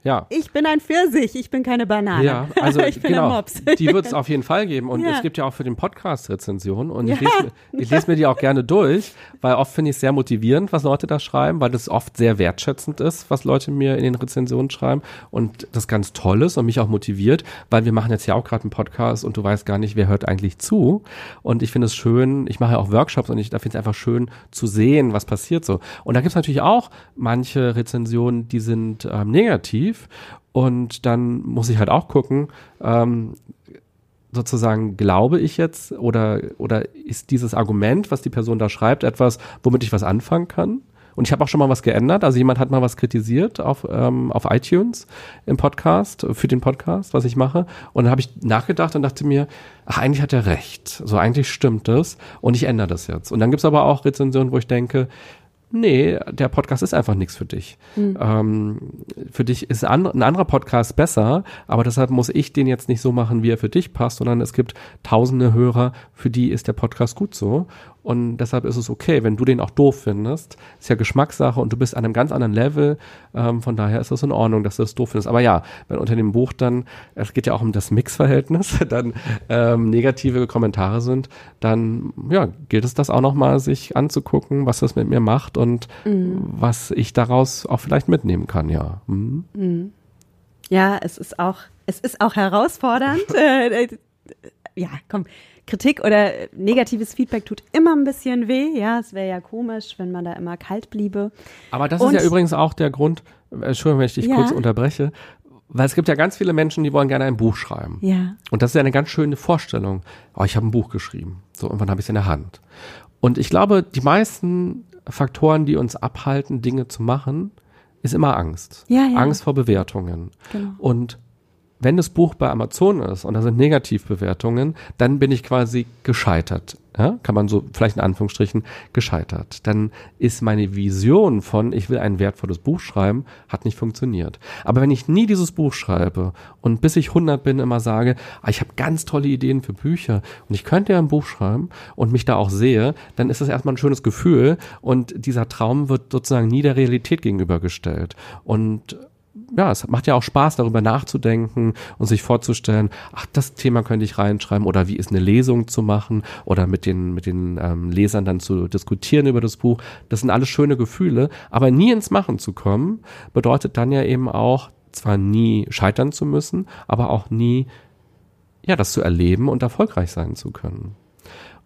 ja. Ich bin ein Pfirsich, ich bin keine Banane. Ja, also ich bin genau, ein Mops. Die wird es auf jeden Fall geben. Und ja. es gibt ja auch für den Podcast Rezensionen. Und ja. ich, lese, ich lese mir die auch gerne durch, weil oft finde ich es sehr motivierend, was Leute da schreiben, weil das oft sehr wertschätzend ist, was Leute mir in den Rezensionen schreiben. Und das ganz toll ist und mich auch motiviert, weil wir machen jetzt ja auch gerade einen Podcast und du weißt gar nicht, wer hört eigentlich zu. Und ich finde es schön, ich mache ja auch Workshops und ich da finde es einfach schön zu sehen, was passiert so. Und da gibt es natürlich auch manche Rezensionen, die sind ähm, negativ negativ. Und dann muss ich halt auch gucken, ähm, sozusagen glaube ich jetzt oder, oder ist dieses Argument, was die Person da schreibt, etwas, womit ich was anfangen kann? Und ich habe auch schon mal was geändert. Also jemand hat mal was kritisiert auf, ähm, auf iTunes im Podcast, für den Podcast, was ich mache. Und dann habe ich nachgedacht und dachte mir, ach, eigentlich hat er recht. So, eigentlich stimmt das. Und ich ändere das jetzt. Und dann gibt's aber auch Rezensionen, wo ich denke, nee, der Podcast ist einfach nichts für dich. Mhm. Ähm, für dich ist ein, ein anderer Podcast besser, aber deshalb muss ich den jetzt nicht so machen, wie er für dich passt, sondern es gibt tausende Hörer, für die ist der Podcast gut so. Und deshalb ist es okay, wenn du den auch doof findest. Ist ja Geschmackssache und du bist an einem ganz anderen Level. Ähm, von daher ist es in Ordnung, dass du das doof findest. Aber ja, wenn unter dem Buch dann, es geht ja auch um das Mixverhältnis, dann ähm, negative Kommentare sind, dann ja, gilt es das auch nochmal, sich anzugucken, was das mit mir macht und mhm. was ich daraus auch vielleicht mitnehmen kann, ja. Mhm. Mhm. Ja, es ist auch, es ist auch herausfordernd. Äh, äh, ja, komm, Kritik oder negatives Feedback tut immer ein bisschen weh. Ja, es wäre ja komisch, wenn man da immer kalt bliebe. Aber das Und, ist ja übrigens auch der Grund, Entschuldigung, wenn ich dich ja. kurz unterbreche, weil es gibt ja ganz viele Menschen, die wollen gerne ein Buch schreiben. Ja. Und das ist ja eine ganz schöne Vorstellung. Oh, ich habe ein Buch geschrieben. So, irgendwann habe ich es in der Hand. Und ich glaube, die meisten Faktoren, die uns abhalten, Dinge zu machen, ist immer Angst. Ja, ja. Angst vor Bewertungen. Genau. Und wenn das Buch bei Amazon ist und da sind Negativbewertungen, dann bin ich quasi gescheitert. Ja, kann man so vielleicht in Anführungsstrichen gescheitert. Dann ist meine Vision von, ich will ein wertvolles Buch schreiben, hat nicht funktioniert. Aber wenn ich nie dieses Buch schreibe und bis ich 100 bin immer sage, ah, ich habe ganz tolle Ideen für Bücher und ich könnte ja ein Buch schreiben und mich da auch sehe, dann ist das erstmal ein schönes Gefühl und dieser Traum wird sozusagen nie der Realität gegenübergestellt. Und ja, es macht ja auch Spaß, darüber nachzudenken und sich vorzustellen, ach, das Thema könnte ich reinschreiben oder wie ist eine Lesung zu machen oder mit den, mit den ähm, Lesern dann zu diskutieren über das Buch. Das sind alles schöne Gefühle, aber nie ins Machen zu kommen, bedeutet dann ja eben auch, zwar nie scheitern zu müssen, aber auch nie, ja, das zu erleben und erfolgreich sein zu können.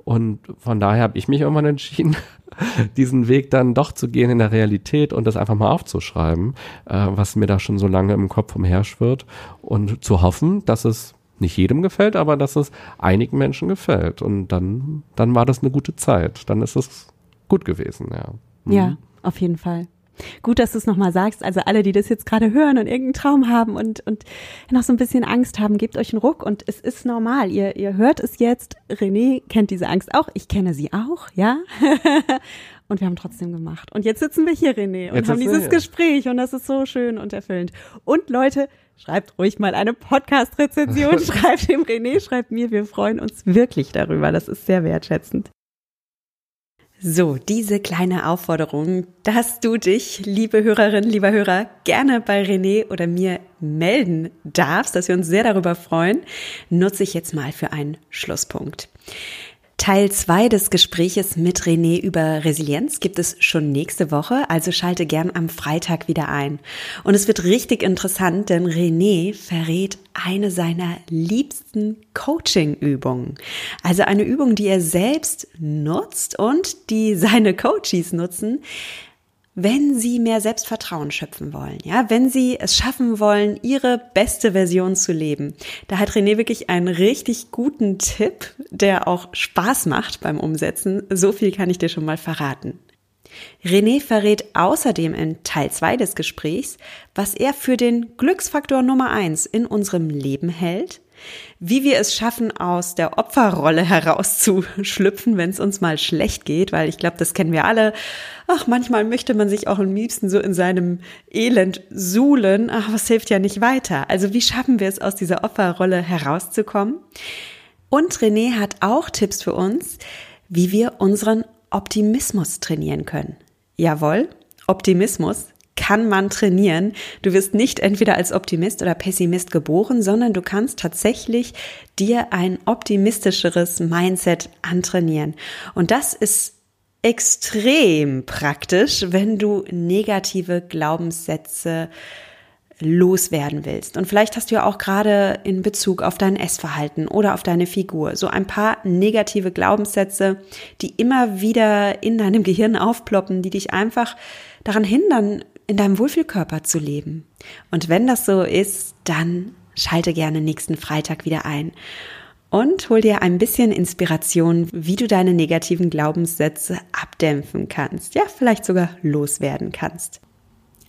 Und von daher habe ich mich irgendwann entschieden, diesen Weg dann doch zu gehen in der Realität und das einfach mal aufzuschreiben, äh, was mir da schon so lange im Kopf umherschwirrt und zu hoffen, dass es nicht jedem gefällt, aber dass es einigen Menschen gefällt. Und dann, dann war das eine gute Zeit. Dann ist es gut gewesen, ja. Mhm. Ja, auf jeden Fall. Gut, dass du es nochmal sagst. Also alle, die das jetzt gerade hören und irgendeinen Traum haben und, und noch so ein bisschen Angst haben, gebt euch einen Ruck und es ist normal. Ihr, ihr hört es jetzt. René kennt diese Angst auch. Ich kenne sie auch, ja. und wir haben trotzdem gemacht. Und jetzt sitzen wir hier, René, und jetzt haben dieses Gespräch und das ist so schön und erfüllend. Und Leute, schreibt ruhig mal eine Podcast-Rezension, schreibt dem René, schreibt mir. Wir freuen uns wirklich darüber. Das ist sehr wertschätzend. So, diese kleine Aufforderung, dass du dich, liebe Hörerin, lieber Hörer, gerne bei René oder mir melden darfst, dass wir uns sehr darüber freuen, nutze ich jetzt mal für einen Schlusspunkt. Teil 2 des Gespräches mit René über Resilienz gibt es schon nächste Woche, also schalte gern am Freitag wieder ein. Und es wird richtig interessant, denn René verrät eine seiner liebsten Coaching-Übungen. Also eine Übung, die er selbst nutzt und die seine Coaches nutzen, wenn Sie mehr Selbstvertrauen schöpfen wollen, ja, wenn Sie es schaffen wollen, Ihre beste Version zu leben. Da hat René wirklich einen richtig guten Tipp, der auch Spaß macht beim Umsetzen. So viel kann ich dir schon mal verraten. René verrät außerdem in Teil 2 des Gesprächs, was er für den Glücksfaktor Nummer 1 in unserem Leben hält, wie wir es schaffen, aus der Opferrolle herauszuschlüpfen, wenn es uns mal schlecht geht, weil ich glaube, das kennen wir alle. Ach, manchmal möchte man sich auch am liebsten so in seinem Elend suhlen, ach, was hilft ja nicht weiter. Also wie schaffen wir es, aus dieser Opferrolle herauszukommen? Und René hat auch Tipps für uns, wie wir unseren Optimismus trainieren können. Jawohl, Optimismus kann man trainieren. Du wirst nicht entweder als Optimist oder Pessimist geboren, sondern du kannst tatsächlich dir ein optimistischeres Mindset antrainieren. Und das ist extrem praktisch, wenn du negative Glaubenssätze loswerden willst. Und vielleicht hast du ja auch gerade in Bezug auf dein Essverhalten oder auf deine Figur so ein paar negative Glaubenssätze, die immer wieder in deinem Gehirn aufploppen, die dich einfach daran hindern, in deinem Wohlfühlkörper zu leben. Und wenn das so ist, dann schalte gerne nächsten Freitag wieder ein. und hol dir ein bisschen Inspiration, wie du deine negativen Glaubenssätze abdämpfen kannst, ja, vielleicht sogar loswerden kannst.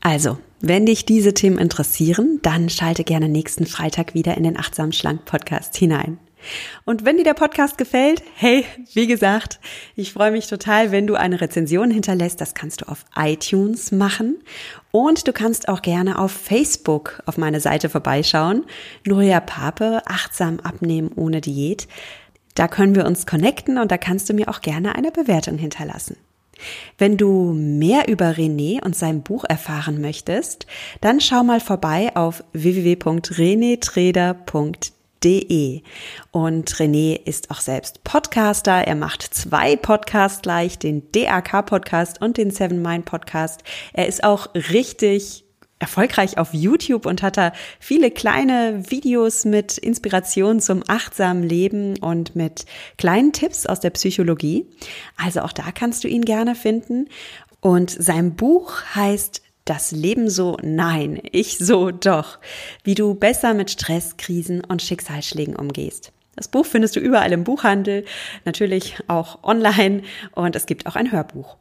Also, wenn dich diese Themen interessieren, dann schalte gerne nächsten Freitag wieder in den Achtsam Schlank Podcast hinein. Und wenn dir der Podcast gefällt, hey, wie gesagt, ich freue mich total, wenn du eine Rezension hinterlässt. Das kannst du auf iTunes machen. Und du kannst auch gerne auf Facebook auf meine Seite vorbeischauen. Nuria Pape, achtsam abnehmen ohne Diät. Da können wir uns connecten und da kannst du mir auch gerne eine Bewertung hinterlassen. Wenn du mehr über René und sein Buch erfahren möchtest, dann schau mal vorbei auf www.renetreder.de. Und René ist auch selbst Podcaster. Er macht zwei Podcasts gleich, den DAK Podcast und den Seven Mind Podcast. Er ist auch richtig erfolgreich auf YouTube und hat da viele kleine Videos mit Inspiration zum achtsamen Leben und mit kleinen Tipps aus der Psychologie. Also auch da kannst du ihn gerne finden. Und sein Buch heißt das Leben so nein, ich so doch, wie du besser mit Stress, Krisen und Schicksalsschlägen umgehst. Das Buch findest du überall im Buchhandel, natürlich auch online und es gibt auch ein Hörbuch.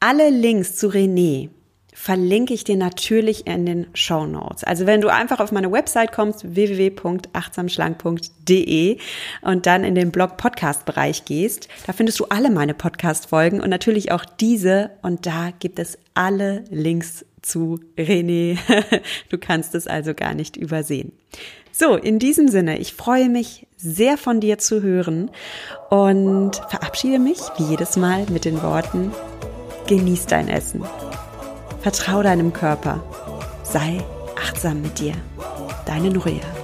Alle Links zu René verlinke ich dir natürlich in den Show Notes. Also wenn du einfach auf meine Website kommst, www.achtsamschlank.de und dann in den Blog Podcast Bereich gehst, da findest du alle meine Podcast Folgen und natürlich auch diese und da gibt es alle Links zu René. Du kannst es also gar nicht übersehen. So, in diesem Sinne, ich freue mich sehr von dir zu hören und verabschiede mich wie jedes Mal mit den Worten, genieß dein Essen. Vertrau deinem Körper. Sei achtsam mit dir. Deine Nuria.